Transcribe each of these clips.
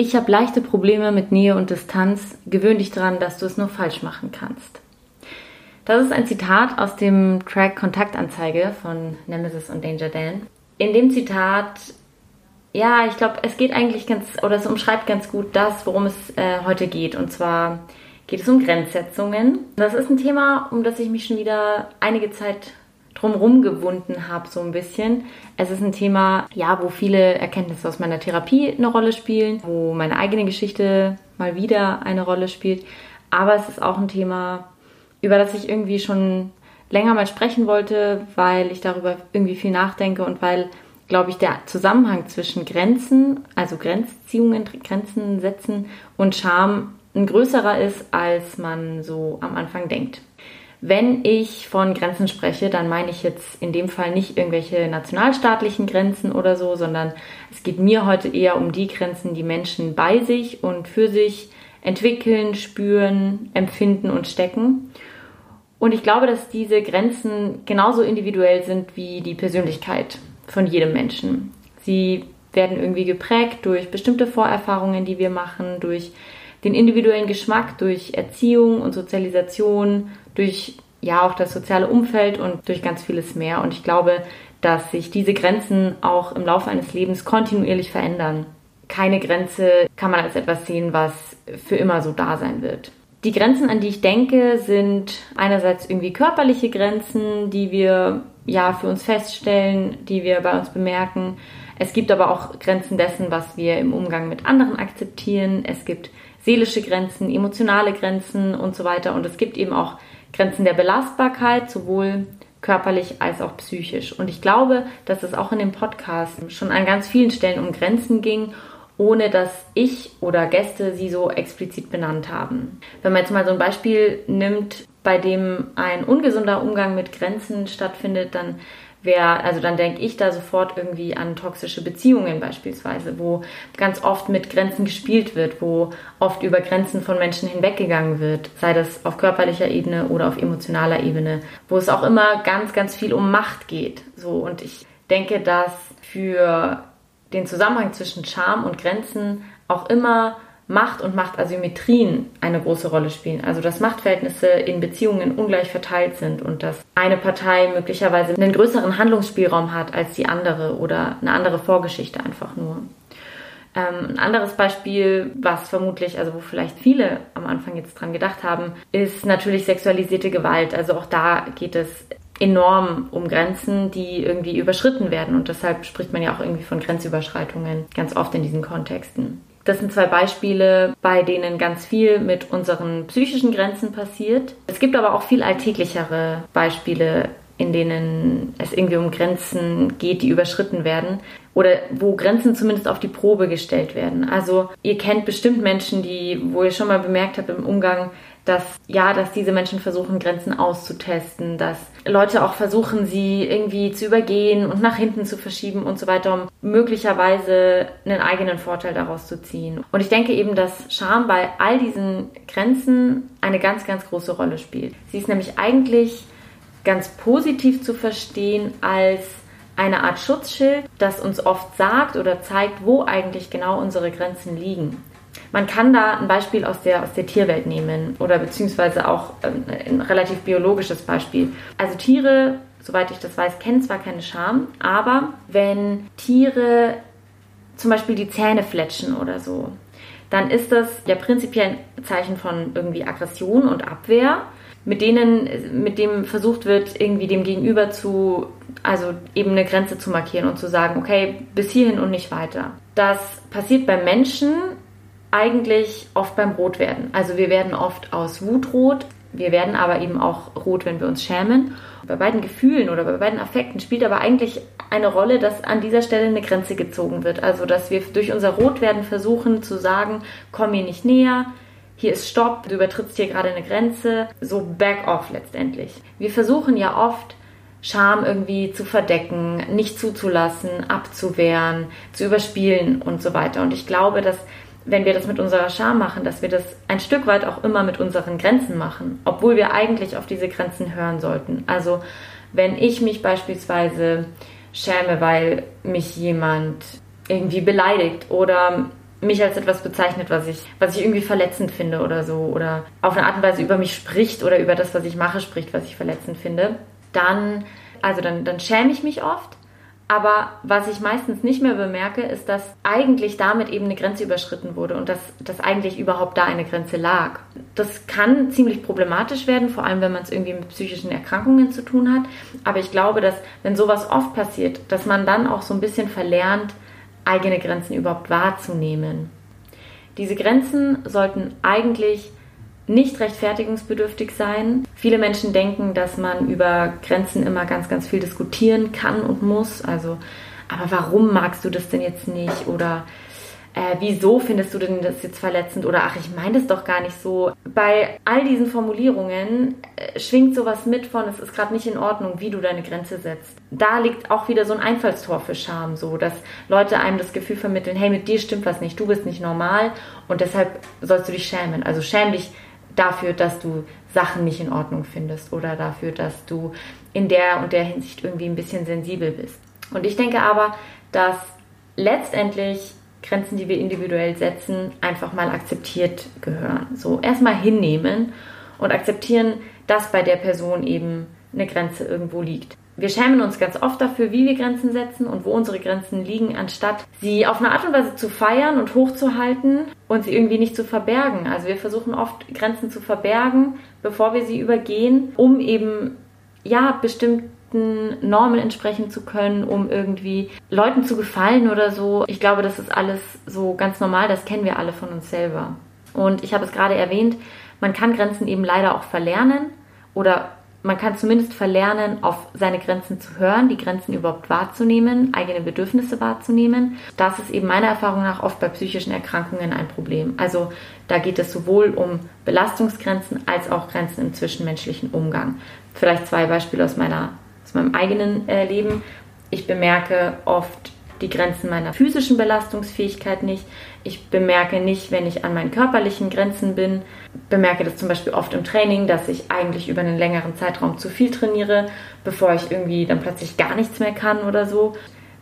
Ich habe leichte Probleme mit Nähe und Distanz. Gewöhn dich daran, dass du es nur falsch machen kannst. Das ist ein Zitat aus dem Track Kontaktanzeige von Nemesis und Danger Dan. In dem Zitat, ja, ich glaube, es geht eigentlich ganz, oder es umschreibt ganz gut das, worum es äh, heute geht. Und zwar geht es um Grenzsetzungen. Das ist ein Thema, um das ich mich schon wieder einige Zeit drumherum gewunden habe, so ein bisschen. Es ist ein Thema, ja, wo viele Erkenntnisse aus meiner Therapie eine Rolle spielen, wo meine eigene Geschichte mal wieder eine Rolle spielt. Aber es ist auch ein Thema, über das ich irgendwie schon länger mal sprechen wollte, weil ich darüber irgendwie viel nachdenke und weil, glaube ich, der Zusammenhang zwischen Grenzen, also Grenzziehungen, Grenzen setzen und Scham ein größerer ist, als man so am Anfang denkt. Wenn ich von Grenzen spreche, dann meine ich jetzt in dem Fall nicht irgendwelche nationalstaatlichen Grenzen oder so, sondern es geht mir heute eher um die Grenzen, die Menschen bei sich und für sich entwickeln, spüren, empfinden und stecken. Und ich glaube, dass diese Grenzen genauso individuell sind wie die Persönlichkeit von jedem Menschen. Sie werden irgendwie geprägt durch bestimmte Vorerfahrungen, die wir machen, durch den individuellen Geschmack, durch Erziehung und Sozialisation, durch ja auch das soziale Umfeld und durch ganz vieles mehr. Und ich glaube, dass sich diese Grenzen auch im Laufe eines Lebens kontinuierlich verändern. Keine Grenze kann man als etwas sehen, was für immer so da sein wird. Die Grenzen, an die ich denke, sind einerseits irgendwie körperliche Grenzen, die wir ja für uns feststellen, die wir bei uns bemerken. Es gibt aber auch Grenzen dessen, was wir im Umgang mit anderen akzeptieren. Es gibt seelische Grenzen, emotionale Grenzen und so weiter. Und es gibt eben auch Grenzen der Belastbarkeit, sowohl körperlich als auch psychisch. Und ich glaube, dass es auch in dem Podcast schon an ganz vielen Stellen um Grenzen ging ohne dass ich oder Gäste sie so explizit benannt haben. Wenn man jetzt mal so ein Beispiel nimmt, bei dem ein ungesunder Umgang mit Grenzen stattfindet, dann wäre, also dann denke ich da sofort irgendwie an toxische Beziehungen beispielsweise, wo ganz oft mit Grenzen gespielt wird, wo oft über Grenzen von Menschen hinweggegangen wird, sei das auf körperlicher Ebene oder auf emotionaler Ebene, wo es auch immer ganz, ganz viel um Macht geht. So und ich denke, dass für den Zusammenhang zwischen Charme und Grenzen auch immer Macht und Machtasymmetrien eine große Rolle spielen. Also dass Machtverhältnisse in Beziehungen ungleich verteilt sind und dass eine Partei möglicherweise einen größeren Handlungsspielraum hat als die andere oder eine andere Vorgeschichte einfach nur. Ähm, ein anderes Beispiel, was vermutlich, also wo vielleicht viele am Anfang jetzt dran gedacht haben, ist natürlich sexualisierte Gewalt. Also auch da geht es enorm um Grenzen, die irgendwie überschritten werden. Und deshalb spricht man ja auch irgendwie von Grenzüberschreitungen ganz oft in diesen Kontexten. Das sind zwei Beispiele, bei denen ganz viel mit unseren psychischen Grenzen passiert. Es gibt aber auch viel alltäglichere Beispiele, in denen es irgendwie um Grenzen geht, die überschritten werden oder wo Grenzen zumindest auf die Probe gestellt werden. Also ihr kennt bestimmt Menschen, die, wo ihr schon mal bemerkt habt im Umgang, dass ja, dass diese Menschen versuchen, Grenzen auszutesten, dass Leute auch versuchen, sie irgendwie zu übergehen und nach hinten zu verschieben und so weiter, um möglicherweise einen eigenen Vorteil daraus zu ziehen. Und ich denke eben, dass Scham bei all diesen Grenzen eine ganz, ganz große Rolle spielt. Sie ist nämlich eigentlich ganz positiv zu verstehen als eine Art Schutzschild, das uns oft sagt oder zeigt, wo eigentlich genau unsere Grenzen liegen. Man kann da ein Beispiel aus der, aus der Tierwelt nehmen oder beziehungsweise auch ähm, ein relativ biologisches Beispiel. Also Tiere, soweit ich das weiß, kennen zwar keine Scham, aber wenn Tiere zum Beispiel die Zähne fletschen oder so, dann ist das ja prinzipiell ein Zeichen von irgendwie Aggression und Abwehr, mit denen, mit dem versucht wird, irgendwie dem Gegenüber zu, also eben eine Grenze zu markieren und zu sagen, okay, bis hierhin und nicht weiter. Das passiert bei Menschen eigentlich oft beim Rotwerden. Also wir werden oft aus Wut rot, wir werden aber eben auch rot, wenn wir uns schämen. Bei beiden Gefühlen oder bei beiden Affekten spielt aber eigentlich eine Rolle, dass an dieser Stelle eine Grenze gezogen wird. Also dass wir durch unser Rotwerden versuchen zu sagen, komm mir nicht näher, hier ist Stopp, du übertrittst hier gerade eine Grenze, so back off letztendlich. Wir versuchen ja oft Scham irgendwie zu verdecken, nicht zuzulassen, abzuwehren, zu überspielen und so weiter. Und ich glaube, dass wenn wir das mit unserer Scham machen, dass wir das ein Stück weit auch immer mit unseren Grenzen machen, obwohl wir eigentlich auf diese Grenzen hören sollten. Also wenn ich mich beispielsweise schäme, weil mich jemand irgendwie beleidigt oder mich als etwas bezeichnet, was ich, was ich irgendwie verletzend finde oder so, oder auf eine Art und Weise über mich spricht oder über das, was ich mache, spricht, was ich verletzend finde, dann, also dann, dann schäme ich mich oft. Aber was ich meistens nicht mehr bemerke, ist, dass eigentlich damit eben eine Grenze überschritten wurde und dass, dass eigentlich überhaupt da eine Grenze lag. Das kann ziemlich problematisch werden, vor allem wenn man es irgendwie mit psychischen Erkrankungen zu tun hat. Aber ich glaube, dass wenn sowas oft passiert, dass man dann auch so ein bisschen verlernt, eigene Grenzen überhaupt wahrzunehmen. Diese Grenzen sollten eigentlich nicht rechtfertigungsbedürftig sein. Viele Menschen denken, dass man über Grenzen immer ganz, ganz viel diskutieren kann und muss. Also, aber warum magst du das denn jetzt nicht? Oder äh, wieso findest du denn das jetzt verletzend? Oder ach, ich meine das doch gar nicht so. Bei all diesen Formulierungen äh, schwingt sowas mit von, es ist gerade nicht in Ordnung, wie du deine Grenze setzt. Da liegt auch wieder so ein Einfallstor für Scham, so dass Leute einem das Gefühl vermitteln, hey, mit dir stimmt was nicht, du bist nicht normal und deshalb sollst du dich schämen. Also schäm dich dafür, dass du Sachen nicht in Ordnung findest oder dafür, dass du in der und der Hinsicht irgendwie ein bisschen sensibel bist. Und ich denke aber, dass letztendlich Grenzen, die wir individuell setzen, einfach mal akzeptiert gehören. So erstmal hinnehmen und akzeptieren, dass bei der Person eben eine Grenze irgendwo liegt. Wir schämen uns ganz oft dafür, wie wir Grenzen setzen und wo unsere Grenzen liegen, anstatt sie auf eine Art und Weise zu feiern und hochzuhalten und sie irgendwie nicht zu verbergen. Also wir versuchen oft Grenzen zu verbergen, bevor wir sie übergehen, um eben ja bestimmten Normen entsprechen zu können, um irgendwie Leuten zu gefallen oder so. Ich glaube, das ist alles so ganz normal, das kennen wir alle von uns selber. Und ich habe es gerade erwähnt, man kann Grenzen eben leider auch verlernen oder man kann zumindest verlernen, auf seine Grenzen zu hören, die Grenzen überhaupt wahrzunehmen, eigene Bedürfnisse wahrzunehmen. Das ist eben meiner Erfahrung nach oft bei psychischen Erkrankungen ein Problem. Also da geht es sowohl um Belastungsgrenzen als auch Grenzen im zwischenmenschlichen Umgang. Vielleicht zwei Beispiele aus, meiner, aus meinem eigenen äh, Leben. Ich bemerke oft die Grenzen meiner physischen Belastungsfähigkeit nicht. Ich bemerke nicht, wenn ich an meinen körperlichen Grenzen bin. Bemerke das zum Beispiel oft im Training, dass ich eigentlich über einen längeren Zeitraum zu viel trainiere, bevor ich irgendwie dann plötzlich gar nichts mehr kann oder so.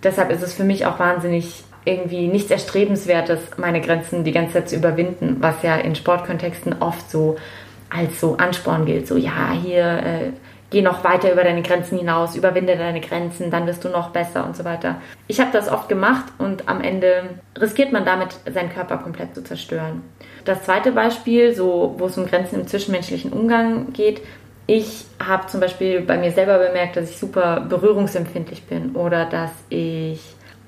Deshalb ist es für mich auch wahnsinnig irgendwie nichts Erstrebenswertes, meine Grenzen die ganze Zeit zu überwinden, was ja in Sportkontexten oft so als so Ansporn gilt. So, ja, hier äh, geh noch weiter über deine Grenzen hinaus, überwinde deine Grenzen, dann wirst du noch besser und so weiter. Ich habe das oft gemacht und am Ende riskiert man damit, seinen Körper komplett zu zerstören. Das zweite Beispiel, so, wo es um Grenzen im zwischenmenschlichen Umgang geht, ich habe zum Beispiel bei mir selber bemerkt, dass ich super berührungsempfindlich bin oder dass ich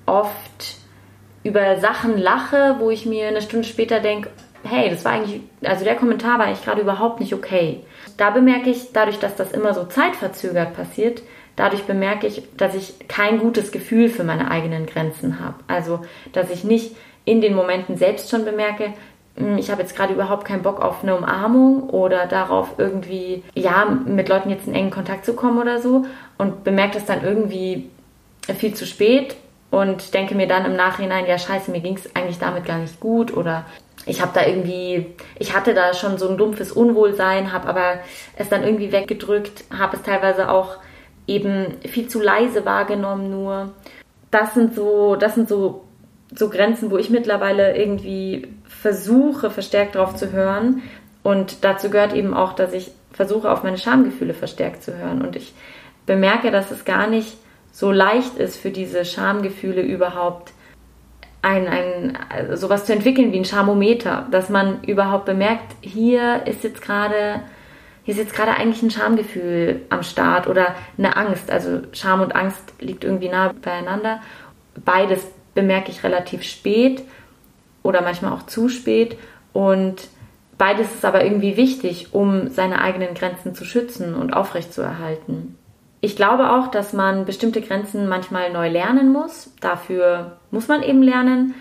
oft über Sachen lache, wo ich mir eine Stunde später denke, hey, das war eigentlich, also der Kommentar war eigentlich gerade überhaupt nicht okay. Da bemerke ich, dadurch, dass das immer so zeitverzögert passiert, dadurch bemerke ich, dass ich kein gutes Gefühl für meine eigenen Grenzen habe. Also, dass ich nicht in den Momenten selbst schon bemerke, hm, ich habe jetzt gerade überhaupt keinen Bock auf eine Umarmung oder darauf irgendwie, ja, mit Leuten jetzt in engen Kontakt zu kommen oder so und bemerke das dann irgendwie viel zu spät und denke mir dann im Nachhinein, ja, scheiße, mir ging es eigentlich damit gar nicht gut oder ich habe da irgendwie, ich hatte da schon so ein dumpfes Unwohlsein, habe aber es dann irgendwie weggedrückt, habe es teilweise auch eben viel zu leise wahrgenommen nur. Das sind so, das sind so, so Grenzen, wo ich mittlerweile irgendwie versuche, verstärkt drauf zu hören. Und dazu gehört eben auch, dass ich versuche, auf meine Schamgefühle verstärkt zu hören. Und ich bemerke, dass es gar nicht so leicht ist, für diese Schamgefühle überhaupt ein, ein, sowas zu entwickeln wie ein Charmometer, dass man überhaupt bemerkt, hier ist jetzt gerade, hier ist jetzt gerade eigentlich ein Schamgefühl am Start oder eine Angst. Also Scham und Angst liegt irgendwie nah beieinander. Beides bemerke ich relativ spät oder manchmal auch zu spät und beides ist aber irgendwie wichtig, um seine eigenen Grenzen zu schützen und aufrechtzuerhalten. Ich glaube auch, dass man bestimmte Grenzen manchmal neu lernen muss. Dafür muss man eben lernen,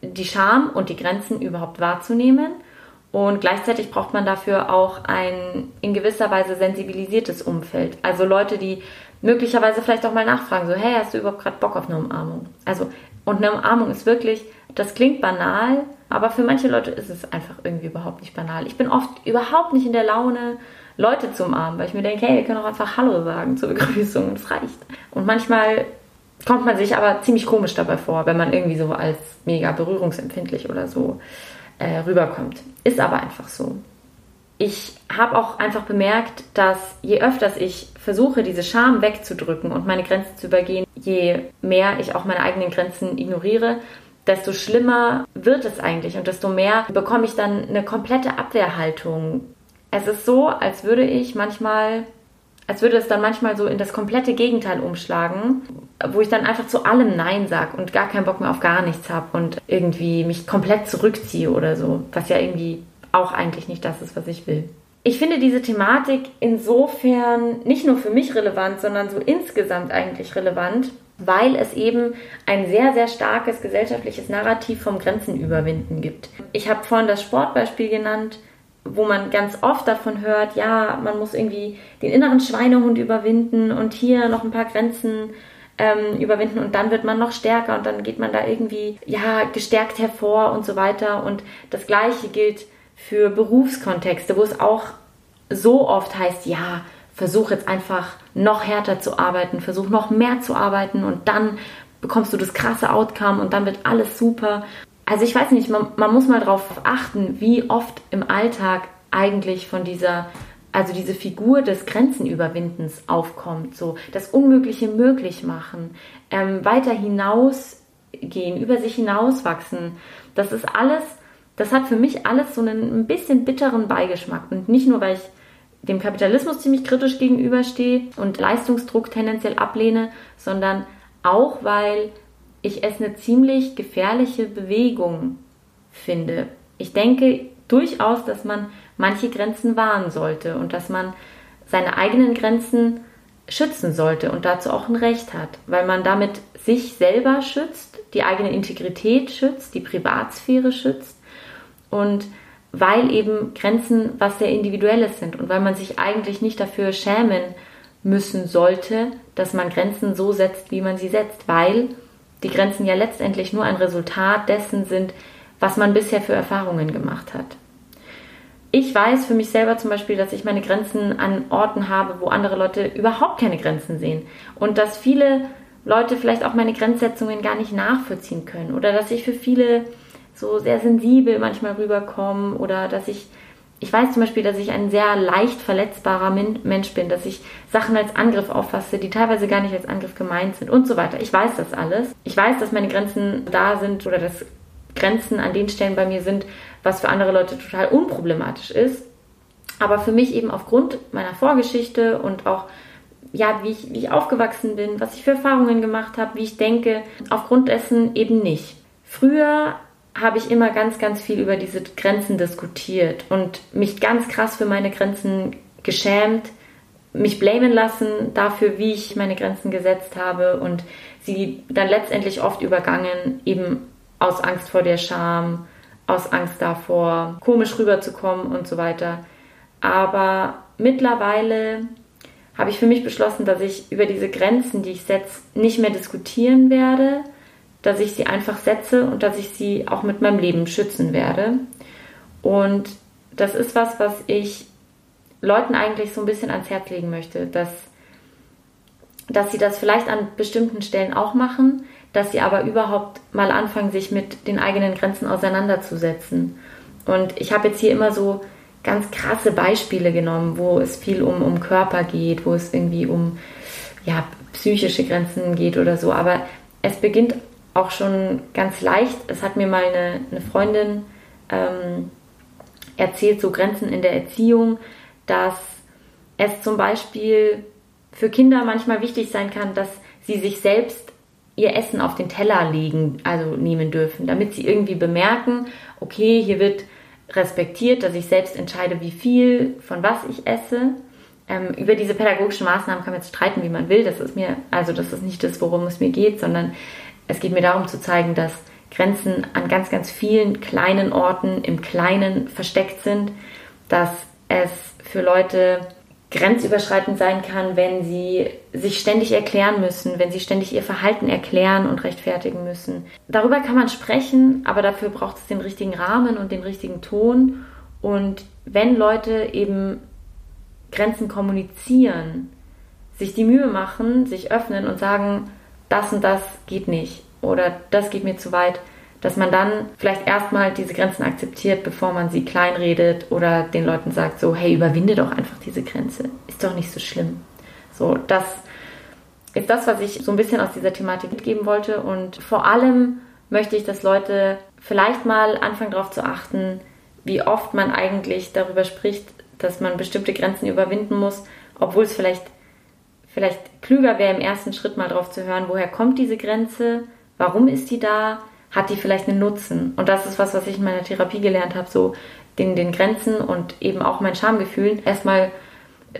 die Scham und die Grenzen überhaupt wahrzunehmen. Und gleichzeitig braucht man dafür auch ein in gewisser Weise sensibilisiertes Umfeld. Also Leute, die möglicherweise vielleicht auch mal nachfragen, so, hey, hast du überhaupt gerade Bock auf eine Umarmung? Also, und eine Umarmung ist wirklich, das klingt banal, aber für manche Leute ist es einfach irgendwie überhaupt nicht banal. Ich bin oft überhaupt nicht in der Laune, Leute zu umarmen, weil ich mir denke, hey, wir können auch einfach Hallo sagen zur Begrüßung es reicht. Und manchmal kommt man sich aber ziemlich komisch dabei vor, wenn man irgendwie so als mega berührungsempfindlich oder so äh, rüberkommt. Ist aber einfach so. Ich habe auch einfach bemerkt, dass je öfters ich versuche, diese Scham wegzudrücken und meine Grenzen zu übergehen, je mehr ich auch meine eigenen Grenzen ignoriere, desto schlimmer wird es eigentlich und desto mehr bekomme ich dann eine komplette Abwehrhaltung. Es ist so, als würde ich manchmal als würde es dann manchmal so in das komplette Gegenteil umschlagen, wo ich dann einfach zu allem Nein sage und gar keinen Bock mehr auf gar nichts habe und irgendwie mich komplett zurückziehe oder so, was ja irgendwie auch eigentlich nicht das ist, was ich will. Ich finde diese Thematik insofern nicht nur für mich relevant, sondern so insgesamt eigentlich relevant, weil es eben ein sehr, sehr starkes gesellschaftliches Narrativ vom Grenzenüberwinden gibt. Ich habe vorhin das Sportbeispiel genannt wo man ganz oft davon hört, ja, man muss irgendwie den inneren Schweinehund überwinden und hier noch ein paar Grenzen ähm, überwinden und dann wird man noch stärker und dann geht man da irgendwie ja gestärkt hervor und so weiter. Und das gleiche gilt für Berufskontexte, wo es auch so oft heißt, ja, versuch jetzt einfach noch härter zu arbeiten, versuch noch mehr zu arbeiten und dann bekommst du das krasse Outcome und dann wird alles super. Also ich weiß nicht, man, man muss mal darauf achten, wie oft im Alltag eigentlich von dieser, also diese Figur des Grenzenüberwindens aufkommt. So das Unmögliche möglich machen, ähm, weiter hinausgehen, über sich hinauswachsen. Das ist alles, das hat für mich alles so einen ein bisschen bitteren Beigeschmack. Und nicht nur, weil ich dem Kapitalismus ziemlich kritisch gegenüberstehe und Leistungsdruck tendenziell ablehne, sondern auch, weil ich es eine ziemlich gefährliche Bewegung finde. Ich denke durchaus, dass man manche Grenzen wahren sollte und dass man seine eigenen Grenzen schützen sollte und dazu auch ein Recht hat, weil man damit sich selber schützt, die eigene Integrität schützt, die Privatsphäre schützt und weil eben Grenzen was sehr Individuelles sind und weil man sich eigentlich nicht dafür schämen müssen sollte, dass man Grenzen so setzt, wie man sie setzt, weil die Grenzen ja letztendlich nur ein Resultat dessen sind, was man bisher für Erfahrungen gemacht hat. Ich weiß für mich selber zum Beispiel, dass ich meine Grenzen an Orten habe, wo andere Leute überhaupt keine Grenzen sehen. Und dass viele Leute vielleicht auch meine Grenzsetzungen gar nicht nachvollziehen können. Oder dass ich für viele so sehr sensibel manchmal rüberkomme. Oder dass ich ich weiß zum Beispiel, dass ich ein sehr leicht verletzbarer Mensch bin, dass ich Sachen als Angriff auffasse, die teilweise gar nicht als Angriff gemeint sind und so weiter. Ich weiß das alles. Ich weiß, dass meine Grenzen da sind oder dass Grenzen an den Stellen bei mir sind, was für andere Leute total unproblematisch ist. Aber für mich eben aufgrund meiner Vorgeschichte und auch ja, wie ich, wie ich aufgewachsen bin, was ich für Erfahrungen gemacht habe, wie ich denke, aufgrund dessen eben nicht. Früher habe ich immer ganz, ganz viel über diese Grenzen diskutiert und mich ganz krass für meine Grenzen geschämt, mich blamen lassen dafür, wie ich meine Grenzen gesetzt habe und sie dann letztendlich oft übergangen, eben aus Angst vor der Scham, aus Angst davor, komisch rüberzukommen und so weiter. Aber mittlerweile habe ich für mich beschlossen, dass ich über diese Grenzen, die ich setze, nicht mehr diskutieren werde, dass ich sie einfach setze und dass ich sie auch mit meinem Leben schützen werde. Und das ist was, was ich Leuten eigentlich so ein bisschen ans Herz legen möchte, dass, dass sie das vielleicht an bestimmten Stellen auch machen, dass sie aber überhaupt mal anfangen, sich mit den eigenen Grenzen auseinanderzusetzen. Und ich habe jetzt hier immer so ganz krasse Beispiele genommen, wo es viel um, um Körper geht, wo es irgendwie um ja, psychische Grenzen geht oder so. Aber es beginnt auch schon ganz leicht. Es hat mir mal eine, eine Freundin ähm, erzählt, so Grenzen in der Erziehung, dass es zum Beispiel für Kinder manchmal wichtig sein kann, dass sie sich selbst ihr Essen auf den Teller legen, also nehmen dürfen, damit sie irgendwie bemerken, okay, hier wird respektiert, dass ich selbst entscheide, wie viel von was ich esse. Ähm, über diese pädagogischen Maßnahmen kann man jetzt streiten, wie man will. Das ist mir, also das ist nicht das, worum es mir geht, sondern es geht mir darum zu zeigen, dass Grenzen an ganz, ganz vielen kleinen Orten im Kleinen versteckt sind, dass es für Leute grenzüberschreitend sein kann, wenn sie sich ständig erklären müssen, wenn sie ständig ihr Verhalten erklären und rechtfertigen müssen. Darüber kann man sprechen, aber dafür braucht es den richtigen Rahmen und den richtigen Ton. Und wenn Leute eben Grenzen kommunizieren, sich die Mühe machen, sich öffnen und sagen, das und das geht nicht oder das geht mir zu weit, dass man dann vielleicht erstmal diese Grenzen akzeptiert, bevor man sie kleinredet oder den Leuten sagt, so, hey, überwinde doch einfach diese Grenze. Ist doch nicht so schlimm. So, das ist das, was ich so ein bisschen aus dieser Thematik mitgeben wollte. Und vor allem möchte ich, dass Leute vielleicht mal anfangen darauf zu achten, wie oft man eigentlich darüber spricht, dass man bestimmte Grenzen überwinden muss, obwohl es vielleicht, vielleicht klüger wäre, im ersten Schritt mal drauf zu hören, woher kommt diese Grenze, warum ist die da, hat die vielleicht einen Nutzen. Und das ist was, was ich in meiner Therapie gelernt habe, so den, den Grenzen und eben auch mein Schamgefühl erstmal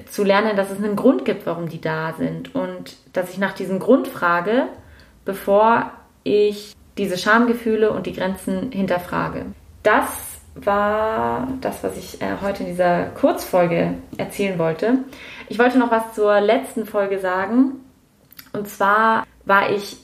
zu lernen, dass es einen Grund gibt, warum die da sind und dass ich nach diesem Grund frage, bevor ich diese Schamgefühle und die Grenzen hinterfrage. Das war das, was ich äh, heute in dieser Kurzfolge erzählen wollte. Ich wollte noch was zur letzten Folge sagen. Und zwar war ich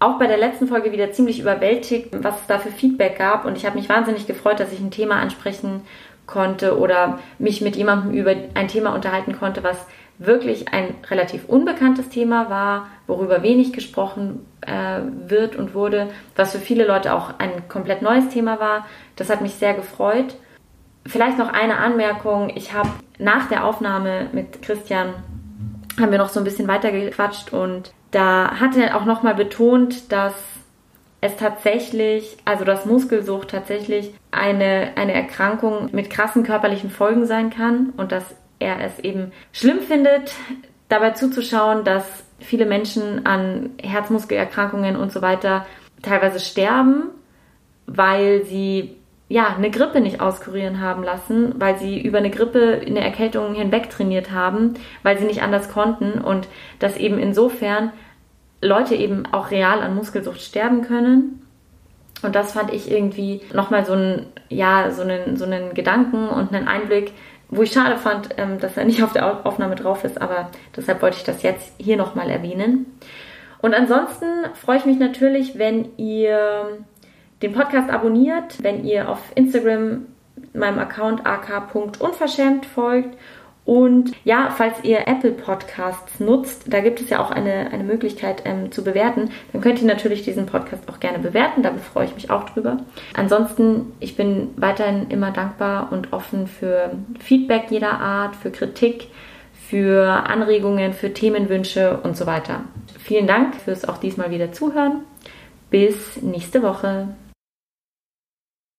auch bei der letzten Folge wieder ziemlich überwältigt, was es da für Feedback gab. Und ich habe mich wahnsinnig gefreut, dass ich ein Thema ansprechen konnte oder mich mit jemandem über ein Thema unterhalten konnte, was wirklich ein relativ unbekanntes Thema war, worüber wenig gesprochen äh, wird und wurde, was für viele Leute auch ein komplett neues Thema war. Das hat mich sehr gefreut. Vielleicht noch eine Anmerkung. Ich habe nach der Aufnahme mit Christian haben wir noch so ein bisschen weiter gequatscht und da hat er auch nochmal betont, dass es tatsächlich, also dass Muskelsucht tatsächlich eine, eine Erkrankung mit krassen körperlichen Folgen sein kann und dass er es eben schlimm findet, dabei zuzuschauen, dass viele Menschen an Herzmuskelerkrankungen und so weiter teilweise sterben, weil sie ja eine Grippe nicht auskurieren haben lassen, weil sie über eine Grippe eine Erkältung hinweg trainiert haben, weil sie nicht anders konnten und dass eben insofern Leute eben auch real an Muskelsucht sterben können. Und das fand ich irgendwie nochmal so ein, ja, so einen, so einen Gedanken und einen Einblick, wo ich schade fand, ähm, dass er nicht auf der Aufnahme drauf ist, aber deshalb wollte ich das jetzt hier nochmal erwähnen. Und ansonsten freue ich mich natürlich, wenn ihr den Podcast abonniert, wenn ihr auf Instagram meinem Account ak.unverschämt folgt und ja, falls ihr Apple Podcasts nutzt, da gibt es ja auch eine, eine Möglichkeit ähm, zu bewerten, dann könnt ihr natürlich diesen Podcast auch gerne bewerten. Da freue ich mich auch drüber. Ansonsten, ich bin weiterhin immer dankbar und offen für Feedback jeder Art, für Kritik, für Anregungen, für Themenwünsche und so weiter. Vielen Dank fürs auch diesmal wieder zuhören. Bis nächste Woche.